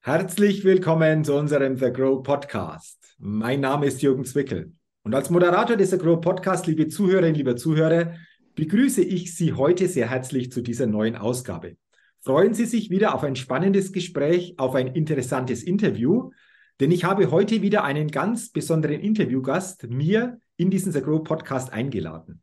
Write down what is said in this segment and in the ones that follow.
Herzlich willkommen zu unserem The Grow Podcast. Mein Name ist Jürgen Zwickel und als Moderator des The Grow Podcast, liebe Zuhörerinnen, liebe Zuhörer, begrüße ich Sie heute sehr herzlich zu dieser neuen Ausgabe. Freuen Sie sich wieder auf ein spannendes Gespräch, auf ein interessantes Interview, denn ich habe heute wieder einen ganz besonderen Interviewgast mir in diesen The Grow Podcast eingeladen.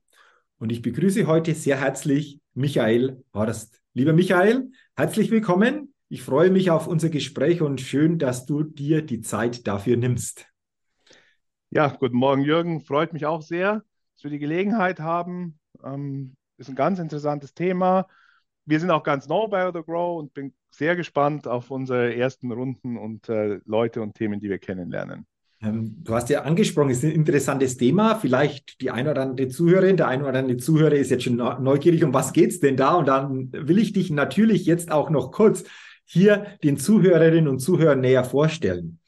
Und ich begrüße heute sehr herzlich Michael Horst. Lieber Michael, herzlich willkommen. Ich freue mich auf unser Gespräch und schön, dass du dir die Zeit dafür nimmst. Ja, guten Morgen, Jürgen. Freut mich auch sehr, dass wir die Gelegenheit haben. Ähm, ist ein ganz interessantes Thema. Wir sind auch ganz neu bei The Grow und bin sehr gespannt auf unsere ersten Runden und äh, Leute und Themen, die wir kennenlernen. Ähm, du hast ja angesprochen, es ist ein interessantes Thema. Vielleicht die eine oder andere Zuhörerin, der eine oder andere Zuhörer ist jetzt schon neugierig, um was geht es denn da? Und dann will ich dich natürlich jetzt auch noch kurz hier den Zuhörerinnen und Zuhörern näher vorstellen.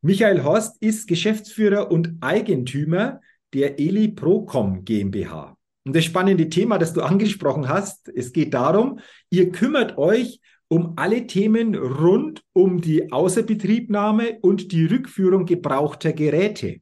Michael Horst ist Geschäftsführer und Eigentümer der Eli Procom GmbH. Und das spannende Thema, das du angesprochen hast, es geht darum, ihr kümmert euch um alle Themen rund um die Außerbetriebnahme und die Rückführung gebrauchter Geräte.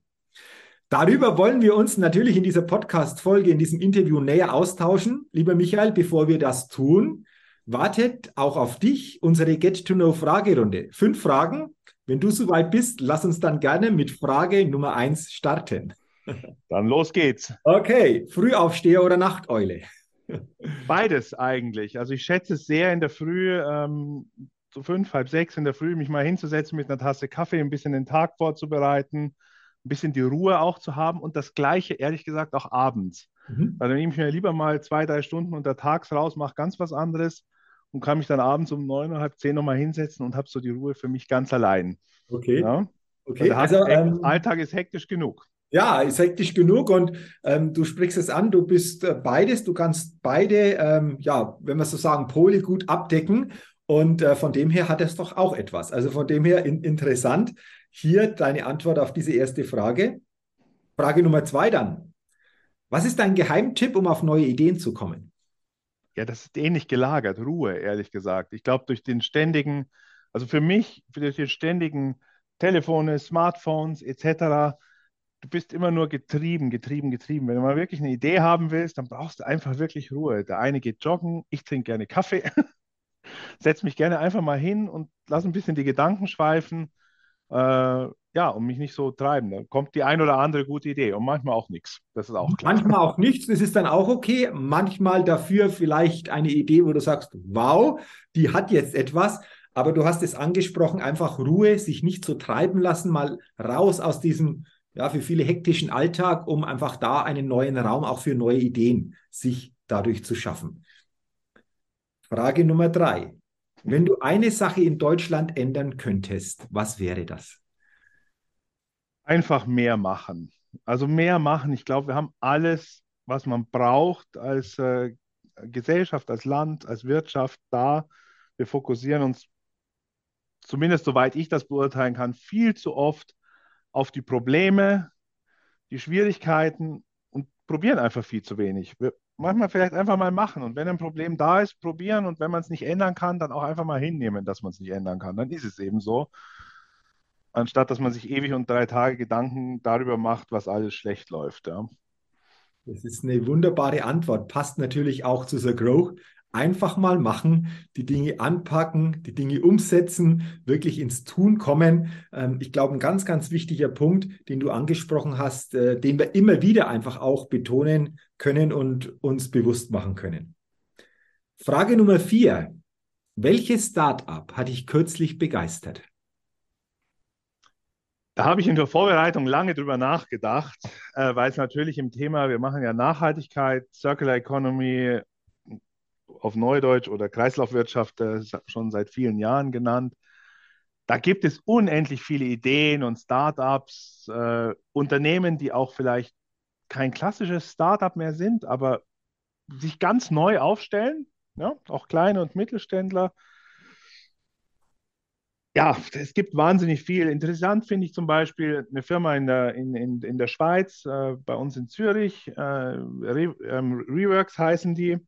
Darüber wollen wir uns natürlich in dieser Podcast-Folge, in diesem Interview näher austauschen. Lieber Michael, bevor wir das tun, wartet auch auf dich unsere Get-to-Know-Fragerunde. Fünf Fragen. Wenn du soweit bist, lass uns dann gerne mit Frage Nummer eins starten. Dann los geht's. Okay, Frühaufsteher oder Nachteule? Beides eigentlich. Also ich schätze es sehr in der Früh, ähm, so fünf, halb sechs in der Früh, mich mal hinzusetzen mit einer Tasse Kaffee, ein bisschen den Tag vorzubereiten, ein bisschen die Ruhe auch zu haben und das Gleiche, ehrlich gesagt, auch abends. Mhm. Weil dann nehme ich mir lieber mal zwei, drei Stunden untertags raus, mache ganz was anderes und kann mich dann abends um neun, halb zehn nochmal hinsetzen und habe so die Ruhe für mich ganz allein. Okay. Ja? Okay. Also, ähm, Alltag ist hektisch genug. Ja, ist hektisch genug und ähm, du sprichst es an, du bist äh, beides, du kannst beide, ähm, ja, wenn wir so sagen, Pole gut abdecken und äh, von dem her hat es doch auch etwas. Also von dem her in, interessant. Hier deine Antwort auf diese erste Frage. Frage Nummer zwei dann. Was ist dein Geheimtipp, um auf neue Ideen zu kommen? Ja, das ist ähnlich gelagert, Ruhe, ehrlich gesagt. Ich glaube, durch den ständigen, also für mich, durch den ständigen Telefone, Smartphones etc., du bist immer nur getrieben, getrieben, getrieben. Wenn du mal wirklich eine Idee haben willst, dann brauchst du einfach wirklich Ruhe. Der eine geht joggen, ich trinke gerne Kaffee, setze mich gerne einfach mal hin und lass ein bisschen die Gedanken schweifen. Äh, ja, um mich nicht so treiben. Da kommt die ein oder andere gute Idee und manchmal auch nichts. Das ist auch klar. Manchmal auch nichts, das ist dann auch okay. Manchmal dafür vielleicht eine Idee, wo du sagst, wow, die hat jetzt etwas. Aber du hast es angesprochen, einfach Ruhe, sich nicht so treiben lassen, mal raus aus diesem, ja, für viele hektischen Alltag, um einfach da einen neuen Raum auch für neue Ideen sich dadurch zu schaffen. Frage Nummer drei. Wenn du eine Sache in Deutschland ändern könntest, was wäre das? Einfach mehr machen. Also mehr machen. Ich glaube, wir haben alles, was man braucht als äh, Gesellschaft, als Land, als Wirtschaft da. Wir fokussieren uns, zumindest soweit ich das beurteilen kann, viel zu oft auf die Probleme, die Schwierigkeiten und probieren einfach viel zu wenig. Wir, manchmal vielleicht einfach mal machen und wenn ein Problem da ist, probieren und wenn man es nicht ändern kann, dann auch einfach mal hinnehmen, dass man es nicht ändern kann. Dann ist es eben so anstatt dass man sich ewig und drei Tage Gedanken darüber macht, was alles schlecht läuft. Ja. Das ist eine wunderbare Antwort. Passt natürlich auch zu The Growth. Einfach mal machen, die Dinge anpacken, die Dinge umsetzen, wirklich ins Tun kommen. Ähm, ich glaube, ein ganz, ganz wichtiger Punkt, den du angesprochen hast, äh, den wir immer wieder einfach auch betonen können und uns bewusst machen können. Frage Nummer vier. Welches Startup hat dich kürzlich begeistert? Da habe ich in der Vorbereitung lange drüber nachgedacht, äh, weil es natürlich im Thema, wir machen ja Nachhaltigkeit, Circular Economy auf Neudeutsch oder Kreislaufwirtschaft äh, schon seit vielen Jahren genannt. Da gibt es unendlich viele Ideen und Startups, äh, Unternehmen, die auch vielleicht kein klassisches Startup mehr sind, aber sich ganz neu aufstellen, ja, auch kleine und Mittelständler ja, es gibt wahnsinnig viel. Interessant finde ich zum Beispiel eine Firma in der, in, in, in der Schweiz, äh, bei uns in Zürich, äh, Re, ähm, Reworks heißen die.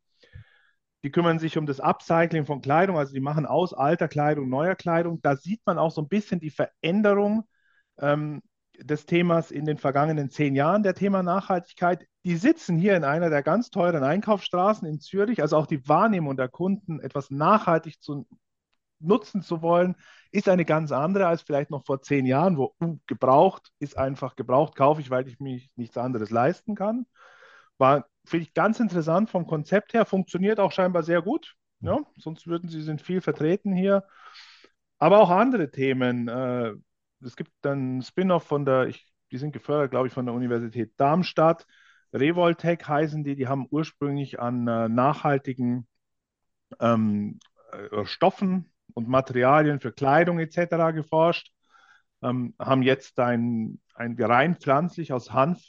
die kümmern sich um das Upcycling von Kleidung, also die machen aus alter Kleidung neuer Kleidung. Da sieht man auch so ein bisschen die Veränderung ähm, des Themas in den vergangenen zehn Jahren, der Thema Nachhaltigkeit. Die sitzen hier in einer der ganz teuren Einkaufsstraßen in Zürich, also auch die Wahrnehmung der Kunden, etwas nachhaltig zu nutzen zu wollen, ist eine ganz andere als vielleicht noch vor zehn Jahren, wo uh, gebraucht ist einfach gebraucht, kaufe ich, weil ich mich nichts anderes leisten kann. War, finde ich, ganz interessant vom Konzept her, funktioniert auch scheinbar sehr gut. Ja? Sonst würden sie, sind viel vertreten hier. Aber auch andere Themen. Äh, es gibt dann Spin-off von der, ich, die sind gefördert, glaube ich, von der Universität Darmstadt. Revoltech heißen die, die haben ursprünglich an äh, nachhaltigen ähm, äh, Stoffen und Materialien für Kleidung etc. geforscht, ähm, haben jetzt ein, ein rein pflanzlich aus Hanf.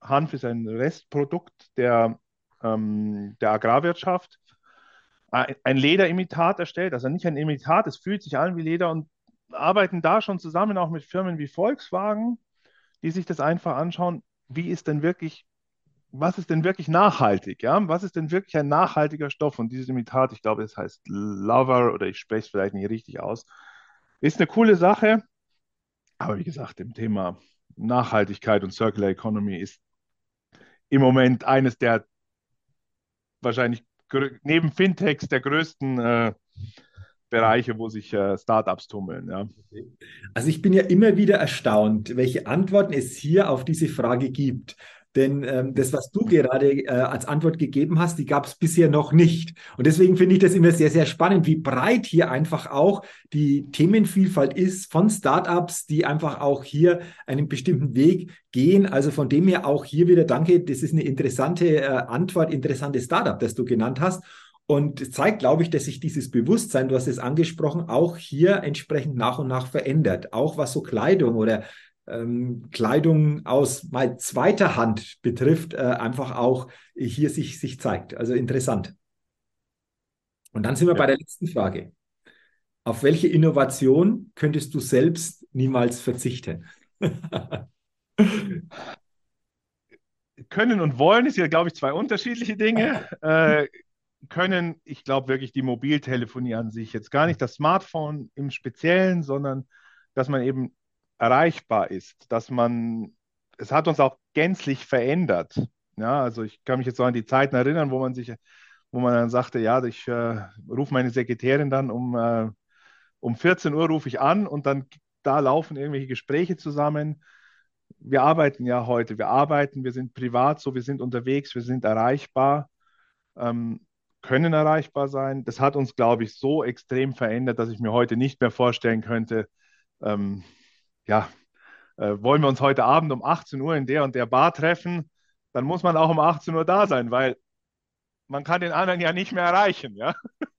Hanf ist ein Restprodukt der, ähm, der Agrarwirtschaft. Ein Lederimitat erstellt, also nicht ein Imitat, es fühlt sich an wie Leder und arbeiten da schon zusammen auch mit Firmen wie Volkswagen, die sich das einfach anschauen, wie ist denn wirklich was ist denn wirklich nachhaltig? Ja? Was ist denn wirklich ein nachhaltiger Stoff? Und dieses Imitat, ich glaube, es heißt Lover oder ich spreche es vielleicht nicht richtig aus, ist eine coole Sache. Aber wie gesagt, im Thema Nachhaltigkeit und Circular Economy ist im Moment eines der wahrscheinlich neben Fintechs der größten äh, Bereiche, wo sich äh, Startups tummeln. Ja. Also ich bin ja immer wieder erstaunt, welche Antworten es hier auf diese Frage gibt. Denn ähm, das, was du gerade äh, als Antwort gegeben hast, die gab es bisher noch nicht. Und deswegen finde ich das immer sehr, sehr spannend, wie breit hier einfach auch die Themenvielfalt ist von Startups, die einfach auch hier einen bestimmten Weg gehen. Also von dem her auch hier wieder danke. Das ist eine interessante äh, Antwort, interessantes Startup, das du genannt hast. Und zeigt, glaube ich, dass sich dieses Bewusstsein, du hast es angesprochen, auch hier entsprechend nach und nach verändert. Auch was so Kleidung oder ähm, Kleidung aus zweiter Hand betrifft, äh, einfach auch hier sich, sich zeigt. Also interessant. Und dann sind wir ja. bei der letzten Frage. Auf welche Innovation könntest du selbst niemals verzichten? können und wollen ist ja, glaube ich, zwei unterschiedliche Dinge. Äh, können, ich glaube wirklich die Mobiltelefonie an sich, jetzt gar nicht das Smartphone im Speziellen, sondern dass man eben erreichbar ist, dass man, es hat uns auch gänzlich verändert. Ja, also ich kann mich jetzt so an die Zeiten erinnern, wo man sich, wo man dann sagte, ja, ich äh, rufe meine Sekretärin dann um, äh, um 14 Uhr rufe ich an und dann da laufen irgendwelche Gespräche zusammen. Wir arbeiten ja heute, wir arbeiten, wir sind privat so, wir sind unterwegs, wir sind erreichbar, ähm, können erreichbar sein. Das hat uns, glaube ich, so extrem verändert, dass ich mir heute nicht mehr vorstellen könnte, ähm, ja, äh, wollen wir uns heute Abend um 18 Uhr in der und der Bar treffen, dann muss man auch um 18 Uhr da sein, weil man kann den anderen ja nicht mehr erreichen, ja.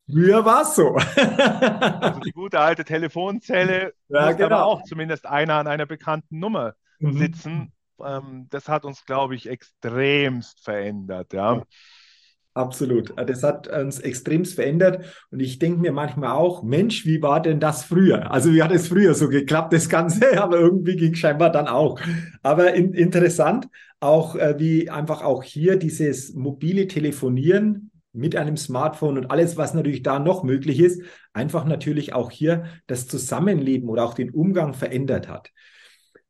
Früher war es so. also die gute alte Telefonzelle ja, muss genau. aber auch zumindest einer an einer bekannten Nummer mhm. sitzen. Ähm, das hat uns, glaube ich, extremst verändert, ja. Absolut. Das hat uns extrem verändert. Und ich denke mir manchmal auch, Mensch, wie war denn das früher? Also wie hat es früher so geklappt, das Ganze? Aber irgendwie ging scheinbar dann auch. Aber in, interessant, auch äh, wie einfach auch hier dieses mobile Telefonieren mit einem Smartphone und alles, was natürlich da noch möglich ist, einfach natürlich auch hier das Zusammenleben oder auch den Umgang verändert hat.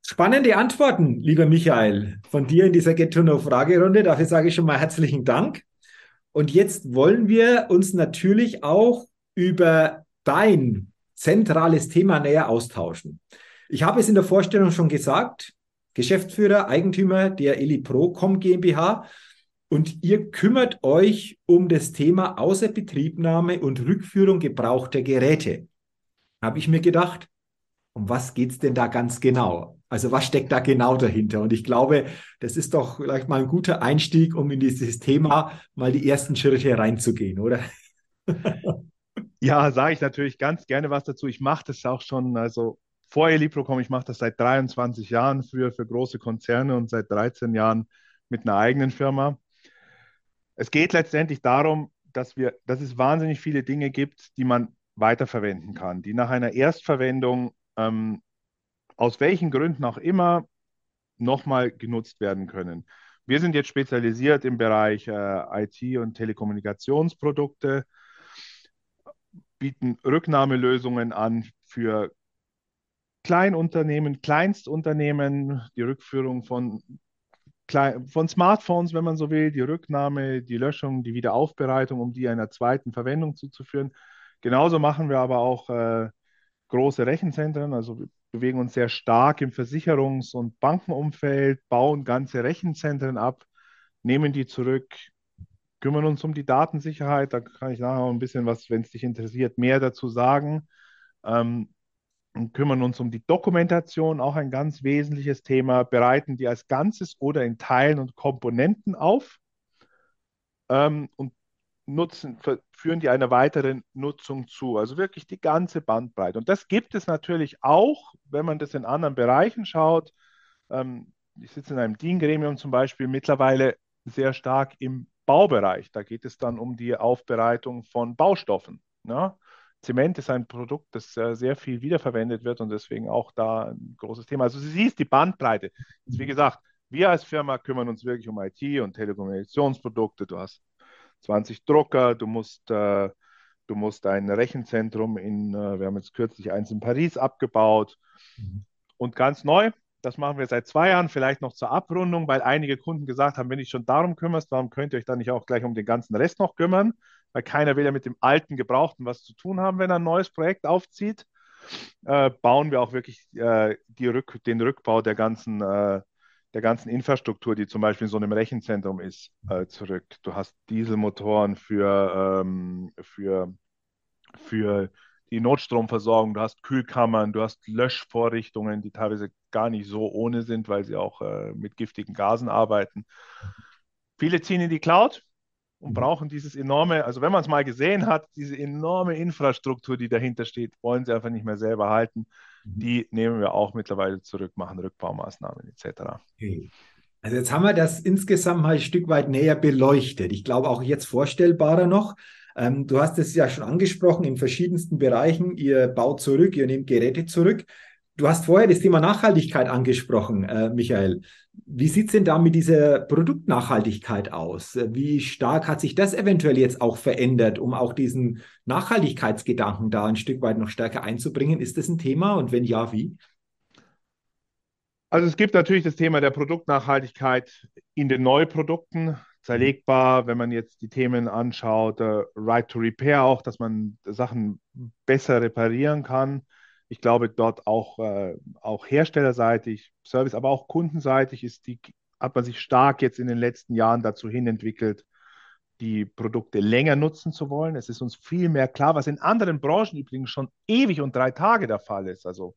Spannende Antworten, lieber Michael, von dir in dieser Get-to-Know-Fragerunde. Dafür sage ich schon mal herzlichen Dank. Und jetzt wollen wir uns natürlich auch über dein zentrales Thema näher austauschen. Ich habe es in der Vorstellung schon gesagt, Geschäftsführer, Eigentümer der EliPro.com GmbH und ihr kümmert euch um das Thema Außerbetriebnahme und Rückführung gebrauchter Geräte. Habe ich mir gedacht, um was geht es denn da ganz genau? Also was steckt da genau dahinter? Und ich glaube, das ist doch vielleicht mal ein guter Einstieg, um in dieses Thema mal die ersten Schritte reinzugehen, oder? Ja, sage ich natürlich ganz gerne was dazu. Ich mache das auch schon, also vor Eliprocom, ich mache das seit 23 Jahren für, für große Konzerne und seit 13 Jahren mit einer eigenen Firma. Es geht letztendlich darum, dass, wir, dass es wahnsinnig viele Dinge gibt, die man weiterverwenden kann, die nach einer Erstverwendung ähm, aus welchen Gründen auch immer nochmal genutzt werden können. Wir sind jetzt spezialisiert im Bereich äh, IT und Telekommunikationsprodukte. bieten Rücknahmelösungen an für Kleinunternehmen, Kleinstunternehmen, die Rückführung von, von Smartphones, wenn man so will, die Rücknahme, die Löschung, die Wiederaufbereitung, um die einer zweiten Verwendung zuzuführen. Genauso machen wir aber auch äh, große Rechenzentren, also wir bewegen uns sehr stark im Versicherungs- und Bankenumfeld, bauen ganze Rechenzentren ab, nehmen die zurück, kümmern uns um die Datensicherheit. Da kann ich nachher ein bisschen was, wenn es dich interessiert, mehr dazu sagen. Ähm, kümmern uns um die Dokumentation, auch ein ganz wesentliches Thema, bereiten die als Ganzes oder in Teilen und Komponenten auf ähm, und nutzen, führen die einer weiteren Nutzung zu. Also wirklich die ganze Bandbreite. Und das gibt es natürlich auch, wenn man das in anderen Bereichen schaut. Ähm, ich sitze in einem DIN-Gremium zum Beispiel mittlerweile sehr stark im Baubereich. Da geht es dann um die Aufbereitung von Baustoffen. Ne? Zement ist ein Produkt, das äh, sehr viel wiederverwendet wird und deswegen auch da ein großes Thema. Also sie siehst die Bandbreite. Jetzt, wie gesagt, wir als Firma kümmern uns wirklich um IT und Telekommunikationsprodukte. Du hast 20 Drucker, du musst, äh, du musst ein Rechenzentrum in, äh, wir haben jetzt kürzlich eins in Paris abgebaut. Mhm. Und ganz neu, das machen wir seit zwei Jahren, vielleicht noch zur Abrundung, weil einige Kunden gesagt haben, wenn ich schon darum kümmerst, warum könnt ihr euch dann nicht auch gleich um den ganzen Rest noch kümmern? Weil keiner will ja mit dem alten Gebrauchten was zu tun haben, wenn er ein neues Projekt aufzieht. Äh, bauen wir auch wirklich äh, Rück, den Rückbau der ganzen äh, der ganzen Infrastruktur, die zum Beispiel in so einem Rechenzentrum ist, äh, zurück. Du hast Dieselmotoren für, ähm, für, für die Notstromversorgung, du hast Kühlkammern, du hast Löschvorrichtungen, die teilweise gar nicht so ohne sind, weil sie auch äh, mit giftigen Gasen arbeiten. Viele ziehen in die Cloud, und mhm. brauchen dieses enorme, also wenn man es mal gesehen hat, diese enorme Infrastruktur, die dahinter steht, wollen sie einfach nicht mehr selber halten. Mhm. Die nehmen wir auch mittlerweile zurück, machen Rückbaumaßnahmen etc. Okay. Also jetzt haben wir das insgesamt mal ein Stück weit näher beleuchtet. Ich glaube auch jetzt vorstellbarer noch. Ähm, du hast es ja schon angesprochen in verschiedensten Bereichen. Ihr baut zurück, ihr nehmt Geräte zurück. Du hast vorher das Thema Nachhaltigkeit angesprochen, äh, Michael. Wie sieht es denn da mit dieser Produktnachhaltigkeit aus? Wie stark hat sich das eventuell jetzt auch verändert, um auch diesen Nachhaltigkeitsgedanken da ein Stück weit noch stärker einzubringen? Ist das ein Thema und wenn ja, wie? Also es gibt natürlich das Thema der Produktnachhaltigkeit in den Neuprodukten, zerlegbar, wenn man jetzt die Themen anschaut, uh, Right to Repair auch, dass man Sachen besser reparieren kann ich glaube, dort auch, äh, auch herstellerseitig, Service, aber auch kundenseitig ist die, hat man sich stark jetzt in den letzten Jahren dazu hin entwickelt, die Produkte länger nutzen zu wollen. Es ist uns viel mehr klar, was in anderen Branchen übrigens schon ewig und drei Tage der Fall ist. Also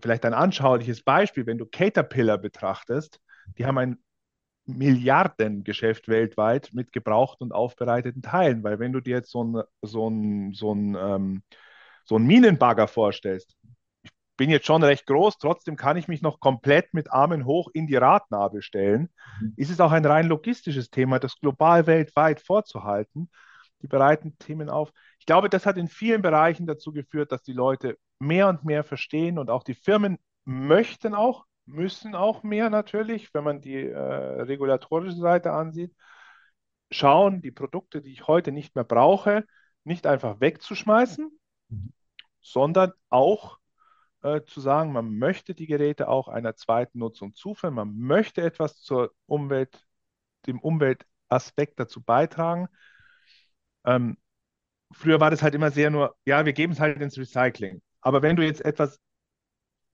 vielleicht ein anschauliches Beispiel, wenn du Caterpillar betrachtest, die haben ein Milliardengeschäft weltweit mit gebrauchten und aufbereiteten Teilen, weil wenn du dir jetzt so ein, so ein, so ein ähm, so einen Minenbagger vorstellst, ich bin jetzt schon recht groß, trotzdem kann ich mich noch komplett mit Armen hoch in die Radnabe stellen, mhm. ist es auch ein rein logistisches Thema, das global weltweit vorzuhalten. Die bereiten Themen auf. Ich glaube, das hat in vielen Bereichen dazu geführt, dass die Leute mehr und mehr verstehen und auch die Firmen möchten auch, müssen auch mehr natürlich, wenn man die äh, regulatorische Seite ansieht, schauen, die Produkte, die ich heute nicht mehr brauche, nicht einfach wegzuschmeißen, sondern auch äh, zu sagen, man möchte die Geräte auch einer zweiten Nutzung zuführen, man möchte etwas zur Umwelt, dem Umweltaspekt dazu beitragen. Ähm, früher war das halt immer sehr nur, ja, wir geben es halt ins Recycling. Aber wenn du jetzt etwas,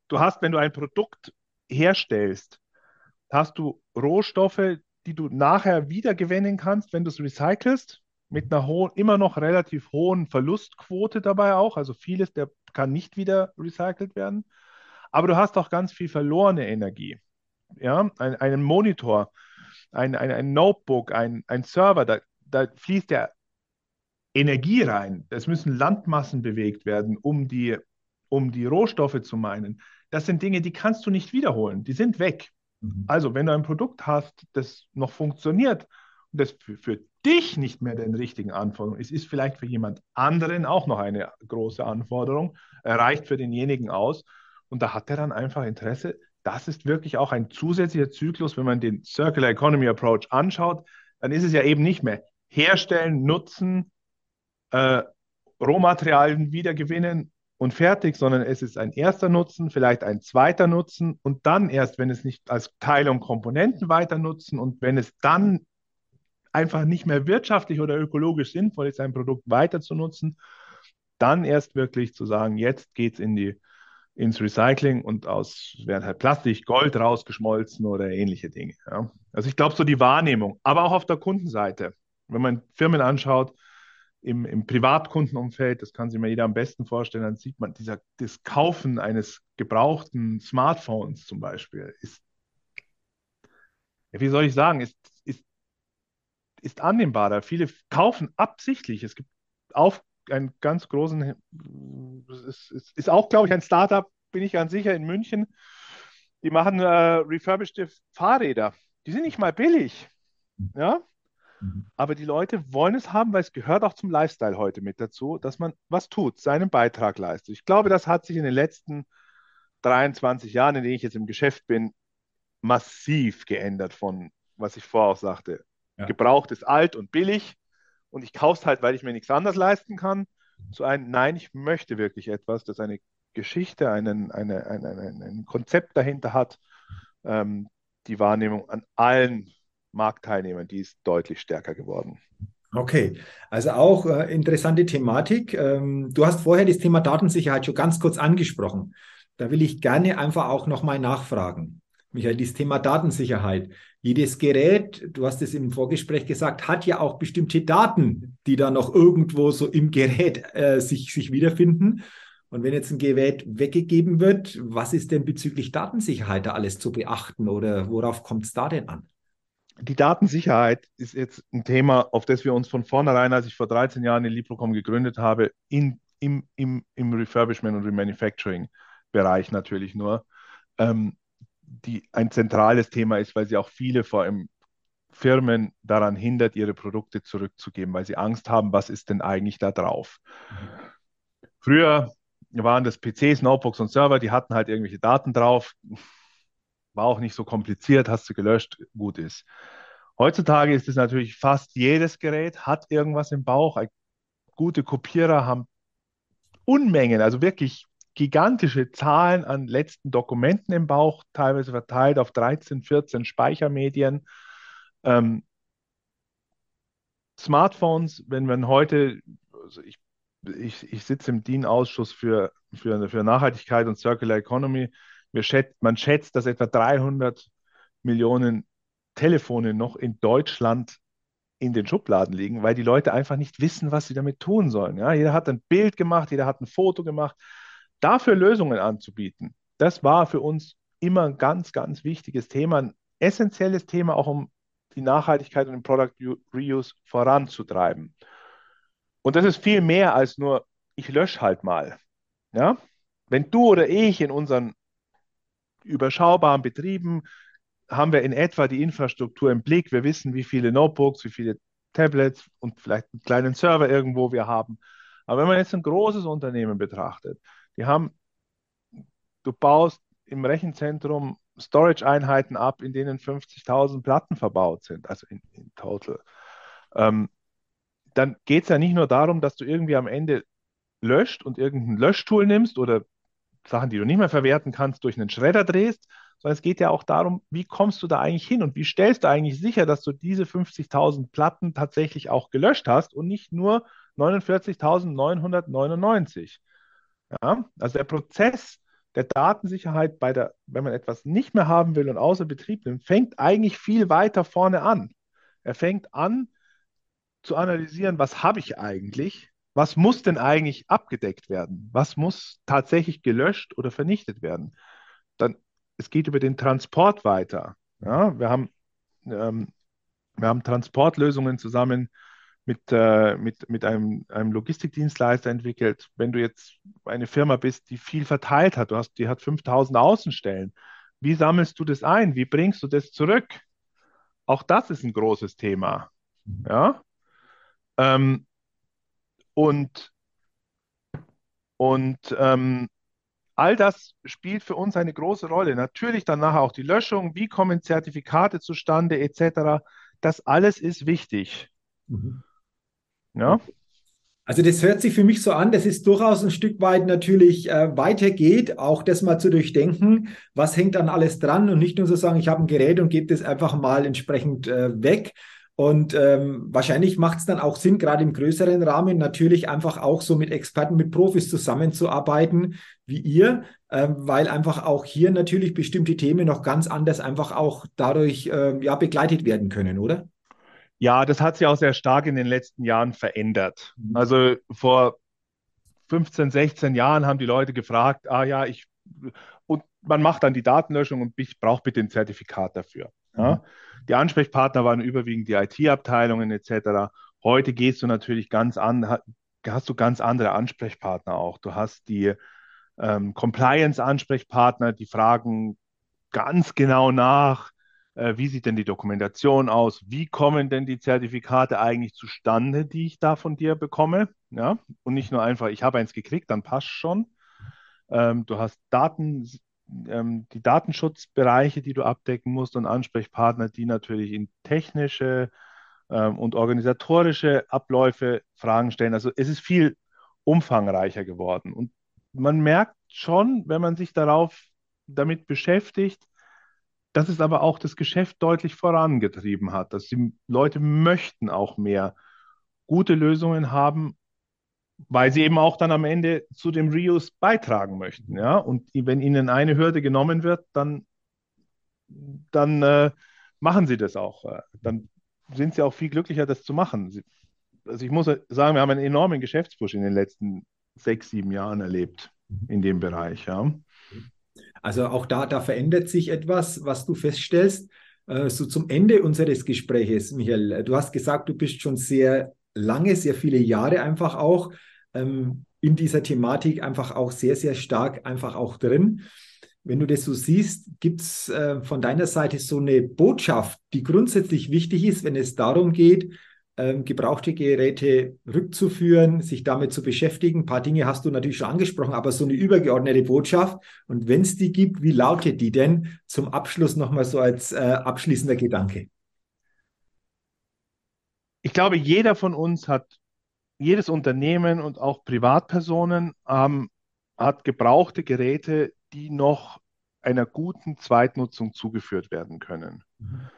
du hast, wenn du ein Produkt herstellst, hast du Rohstoffe, die du nachher wiedergewinnen kannst, wenn du es recycelst mit einer hohen, immer noch relativ hohen Verlustquote dabei auch. Also vieles, der kann nicht wieder recycelt werden. Aber du hast auch ganz viel verlorene Energie. Ja, ein, einen Monitor, ein, ein, ein Notebook, ein, ein Server, da, da fließt ja Energie rein. Es müssen Landmassen bewegt werden, um die, um die Rohstoffe zu meinen. Das sind Dinge, die kannst du nicht wiederholen. Die sind weg. Mhm. Also, wenn du ein Produkt hast, das noch funktioniert und das für, für dich nicht mehr den richtigen Anforderungen. Es ist vielleicht für jemand anderen auch noch eine große Anforderung, reicht für denjenigen aus. Und da hat er dann einfach Interesse. Das ist wirklich auch ein zusätzlicher Zyklus, wenn man den Circular Economy Approach anschaut, dann ist es ja eben nicht mehr herstellen, nutzen äh, Rohmaterialien wiedergewinnen und fertig, sondern es ist ein erster Nutzen, vielleicht ein zweiter Nutzen und dann erst, wenn es nicht als Teile und Komponenten weiter nutzen und wenn es dann einfach nicht mehr wirtschaftlich oder ökologisch sinnvoll ist, ein Produkt weiter zu nutzen, dann erst wirklich zu sagen, jetzt geht es in ins Recycling und aus werden halt Plastik, Gold rausgeschmolzen oder ähnliche Dinge. Ja. Also ich glaube, so die Wahrnehmung, aber auch auf der Kundenseite. Wenn man Firmen anschaut, im, im Privatkundenumfeld, das kann sich mir jeder am besten vorstellen, dann sieht man, dieser, das Kaufen eines gebrauchten Smartphones zum Beispiel ist, wie soll ich sagen, ist, ist, annehmbarer. Viele kaufen absichtlich. Es gibt auf einen ganz großen, es ist, ist auch, glaube ich, ein Startup, bin ich ganz sicher, in München. Die machen äh, refurbished Fahrräder. Die sind nicht mal billig. Ja, Mhm. Aber die Leute wollen es haben, weil es gehört auch zum Lifestyle heute mit dazu, dass man was tut, seinen Beitrag leistet. Ich glaube, das hat sich in den letzten 23 Jahren, in denen ich jetzt im Geschäft bin, massiv geändert von, was ich vorher auch sagte. Ja. Gebraucht ist alt und billig und ich kaufe es halt, weil ich mir nichts anderes leisten kann, zu einem, nein, ich möchte wirklich etwas, das eine Geschichte, einen, eine, eine, ein, ein Konzept dahinter hat, ähm, die Wahrnehmung an allen Marktteilnehmern, die ist deutlich stärker geworden. Okay, also auch äh, interessante Thematik. Ähm, du hast vorher das Thema Datensicherheit schon ganz kurz angesprochen. Da will ich gerne einfach auch nochmal nachfragen. Michael, das Thema Datensicherheit. Jedes Gerät, du hast es im Vorgespräch gesagt, hat ja auch bestimmte Daten, die da noch irgendwo so im Gerät äh, sich, sich wiederfinden. Und wenn jetzt ein Gerät weggegeben wird, was ist denn bezüglich Datensicherheit da alles zu beachten oder worauf kommt es da denn an? die Datensicherheit ist jetzt ein Thema, auf das wir uns von vornherein, als ich vor 13 Jahren in Librocom gegründet habe, in, im, im, im Refurbishment und Remanufacturing-Bereich natürlich nur, ähm, die ein zentrales Thema ist, weil sie auch viele vor allem Firmen daran hindert, ihre Produkte zurückzugeben, weil sie Angst haben, was ist denn eigentlich da drauf. Früher waren das PCs, Notebooks und Server, die hatten halt irgendwelche Daten drauf war auch nicht so kompliziert, hast du gelöscht, gut ist. Heutzutage ist es natürlich fast jedes Gerät hat irgendwas im Bauch. Gute Kopierer haben Unmengen, also wirklich gigantische Zahlen an letzten Dokumenten im Bauch, teilweise verteilt auf 13, 14 Speichermedien. Ähm, Smartphones, wenn man heute, also ich, ich, ich sitze im DIN-Ausschuss für, für, für Nachhaltigkeit und Circular Economy, schätzt, man schätzt, dass etwa 300 Millionen Telefone noch in Deutschland in den Schubladen liegen, weil die Leute einfach nicht wissen, was sie damit tun sollen. Ja, jeder hat ein Bild gemacht, jeder hat ein Foto gemacht. Dafür Lösungen anzubieten, das war für uns immer ein ganz, ganz wichtiges Thema, ein essentielles Thema, auch um die Nachhaltigkeit und den Product Reuse voranzutreiben. Und das ist viel mehr als nur, ich lösche halt mal. Ja? Wenn du oder ich in unseren überschaubaren Betrieben haben wir in etwa die Infrastruktur im Blick. Wir wissen, wie viele Notebooks, wie viele Tablets und vielleicht einen kleinen Server irgendwo wir haben. Aber wenn man jetzt ein großes Unternehmen betrachtet, die haben, du baust im Rechenzentrum Storage-Einheiten ab, in denen 50.000 Platten verbaut sind, also in, in total. Ähm, dann geht es ja nicht nur darum, dass du irgendwie am Ende löscht und irgendein Löschtool nimmst oder Sachen, die du nicht mehr verwerten kannst, durch einen Schredder drehst, sondern es geht ja auch darum, wie kommst du da eigentlich hin und wie stellst du eigentlich sicher, dass du diese 50.000 Platten tatsächlich auch gelöscht hast und nicht nur 49.999. Ja, also der Prozess der Datensicherheit bei der, wenn man etwas nicht mehr haben will und außer Betrieb nimmt, fängt eigentlich viel weiter vorne an. Er fängt an zu analysieren, was habe ich eigentlich was muss denn eigentlich abgedeckt werden? Was muss tatsächlich gelöscht oder vernichtet werden? Dann, es geht über den Transport weiter. Ja, wir haben, ähm, wir haben Transportlösungen zusammen mit, äh, mit, mit einem, einem Logistikdienstleister entwickelt. Wenn du jetzt eine Firma bist, die viel verteilt hat, du hast, die hat 5000 Außenstellen, wie sammelst du das ein? Wie bringst du das zurück? Auch das ist ein großes Thema. Ja. Ähm, und, und ähm, all das spielt für uns eine große Rolle. Natürlich dann nachher auch die Löschung, wie kommen Zertifikate zustande, etc. Das alles ist wichtig. Mhm. Ja. Also das hört sich für mich so an, dass es durchaus ein Stück weit natürlich äh, weitergeht, auch das mal zu durchdenken, was hängt dann alles dran und nicht nur so sagen, ich habe ein Gerät und gebe das einfach mal entsprechend äh, weg. Und ähm, wahrscheinlich macht es dann auch Sinn, gerade im größeren Rahmen natürlich einfach auch so mit Experten, mit Profis zusammenzuarbeiten wie ihr, ähm, weil einfach auch hier natürlich bestimmte Themen noch ganz anders einfach auch dadurch ähm, ja begleitet werden können, oder? Ja, das hat sich auch sehr stark in den letzten Jahren verändert. Mhm. Also vor 15, 16 Jahren haben die Leute gefragt, ah ja, ich, und man macht dann die Datenlöschung und ich brauche bitte ein Zertifikat dafür. Ja? Mhm. Die Ansprechpartner waren überwiegend die IT-Abteilungen etc. Heute gehst du natürlich ganz an, hast du ganz andere Ansprechpartner auch. Du hast die ähm, Compliance-Ansprechpartner, die fragen ganz genau nach, wie sieht denn die Dokumentation aus? Wie kommen denn die Zertifikate eigentlich zustande, die ich da von dir bekomme? Ja? Und nicht nur einfach, ich habe eins gekriegt, dann passt schon. Ähm, du hast Daten, ähm, die Datenschutzbereiche, die du abdecken musst und Ansprechpartner, die natürlich in technische ähm, und organisatorische Abläufe Fragen stellen. Also es ist viel umfangreicher geworden. Und man merkt schon, wenn man sich darauf damit beschäftigt, dass es aber auch das Geschäft deutlich vorangetrieben hat, dass die Leute möchten auch mehr gute Lösungen haben, weil sie eben auch dann am Ende zu dem Reuse beitragen möchten. Ja? Und wenn ihnen eine Hürde genommen wird, dann, dann äh, machen sie das auch. Äh, dann sind sie auch viel glücklicher, das zu machen. Sie, also ich muss sagen, wir haben einen enormen Geschäftspush in den letzten sechs, sieben Jahren erlebt in dem Bereich. Ja. Also auch da, da verändert sich etwas, was du feststellst. Äh, so zum Ende unseres Gespräches, Michael. Du hast gesagt, du bist schon sehr lange, sehr viele Jahre einfach auch ähm, in dieser Thematik einfach auch sehr, sehr stark einfach auch drin. Wenn du das so siehst, gibt es äh, von deiner Seite so eine Botschaft, die grundsätzlich wichtig ist, wenn es darum geht, ähm, gebrauchte Geräte rückzuführen, sich damit zu beschäftigen. Ein paar Dinge hast du natürlich schon angesprochen, aber so eine übergeordnete Botschaft. Und wenn es die gibt, wie lautet die denn zum Abschluss nochmal so als äh, abschließender Gedanke? Ich glaube, jeder von uns hat, jedes Unternehmen und auch Privatpersonen ähm, hat gebrauchte Geräte, die noch einer guten Zweitnutzung zugeführt werden können. Mhm.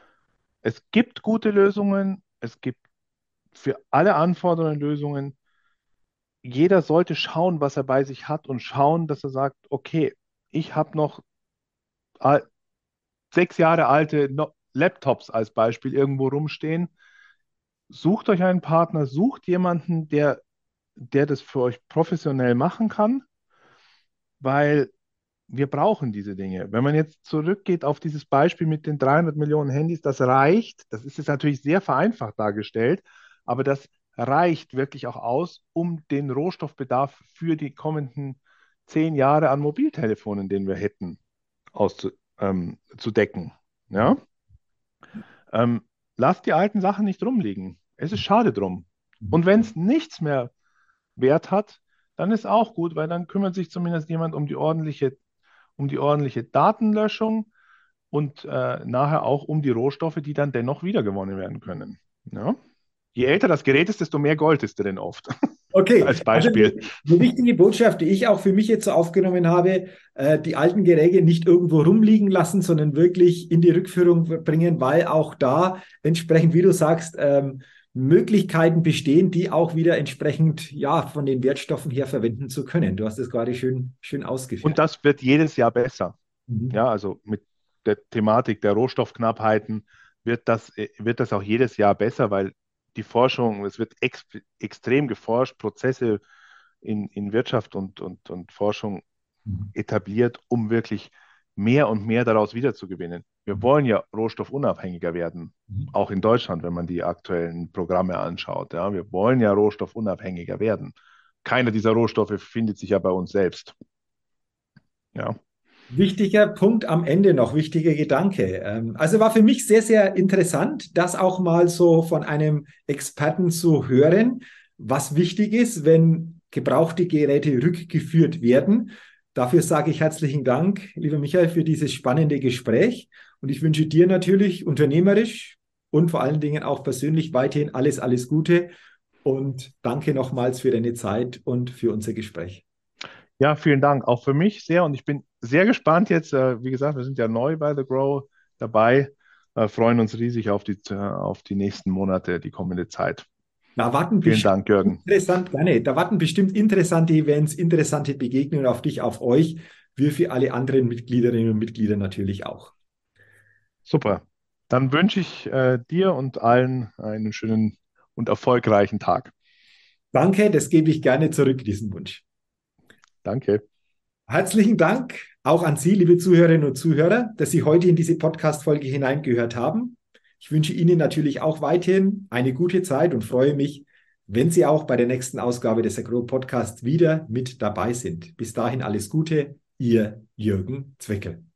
Es gibt gute Lösungen, es gibt für alle Anforderungen Lösungen. Jeder sollte schauen, was er bei sich hat und schauen, dass er sagt, okay, ich habe noch sechs Jahre alte Laptops als Beispiel irgendwo rumstehen. Sucht euch einen Partner, sucht jemanden, der, der das für euch professionell machen kann, weil wir brauchen diese Dinge. Wenn man jetzt zurückgeht auf dieses Beispiel mit den 300 Millionen Handys, das reicht. Das ist jetzt natürlich sehr vereinfacht dargestellt, aber das reicht wirklich auch aus, um den Rohstoffbedarf für die kommenden zehn Jahre an Mobiltelefonen, den wir hätten, auszudecken. Ähm, ja? Ähm, lasst die alten Sachen nicht rumliegen. Es ist schade drum. Und wenn es nichts mehr Wert hat, dann ist auch gut, weil dann kümmert sich zumindest jemand um die ordentliche, um die ordentliche Datenlöschung und äh, nachher auch um die Rohstoffe, die dann dennoch wiedergewonnen werden können. Ja? Je älter das Gerät ist, desto mehr Gold ist drin oft. Okay. Als Beispiel. Also eine wichtige Botschaft, die ich auch für mich jetzt so aufgenommen habe, äh, die alten Geräte nicht irgendwo rumliegen lassen, sondern wirklich in die Rückführung bringen, weil auch da entsprechend, wie du sagst, ähm, Möglichkeiten bestehen, die auch wieder entsprechend ja von den Wertstoffen her verwenden zu können. Du hast es gerade schön, schön ausgeführt. Und das wird jedes Jahr besser. Mhm. Ja, also mit der Thematik der Rohstoffknappheiten wird das, äh, wird das auch jedes Jahr besser, weil die Forschung, es wird ex extrem geforscht, Prozesse in, in Wirtschaft und, und, und Forschung etabliert, um wirklich mehr und mehr daraus wiederzugewinnen. Wir mhm. wollen ja rohstoffunabhängiger werden, mhm. auch in Deutschland, wenn man die aktuellen Programme anschaut. Ja. Wir wollen ja rohstoffunabhängiger werden. Keiner dieser Rohstoffe findet sich ja bei uns selbst. Ja. Wichtiger Punkt am Ende noch, wichtiger Gedanke. Ähm, also war für mich sehr, sehr interessant, das auch mal so von einem Experten zu hören, was wichtig ist, wenn gebrauchte Geräte rückgeführt werden. Dafür sage ich herzlichen Dank, lieber Michael, für dieses spannende Gespräch. Und ich wünsche dir natürlich unternehmerisch und vor allen Dingen auch persönlich weiterhin alles, alles Gute Und danke nochmals für deine Zeit und für unser Gespräch. Ja, vielen Dank. Auch für mich sehr. Und ich bin sehr gespannt jetzt. Äh, wie gesagt, wir sind ja neu bei The Grow dabei. Äh, freuen uns riesig auf die, auf die nächsten Monate, die kommende Zeit. Da warten Vielen Dank, Jürgen. Interessant, gerne. Da warten bestimmt interessante Events, interessante Begegnungen auf dich, auf euch, wie für alle anderen Mitgliederinnen und Mitglieder natürlich auch. Super. Dann wünsche ich äh, dir und allen einen schönen und erfolgreichen Tag. Danke, das gebe ich gerne zurück, diesen Wunsch. Danke. Herzlichen Dank auch an Sie, liebe Zuhörerinnen und Zuhörer, dass Sie heute in diese Podcast-Folge hineingehört haben. Ich wünsche Ihnen natürlich auch weiterhin eine gute Zeit und freue mich, wenn Sie auch bei der nächsten Ausgabe des Agro Podcasts wieder mit dabei sind. Bis dahin alles Gute, Ihr Jürgen Zwickel.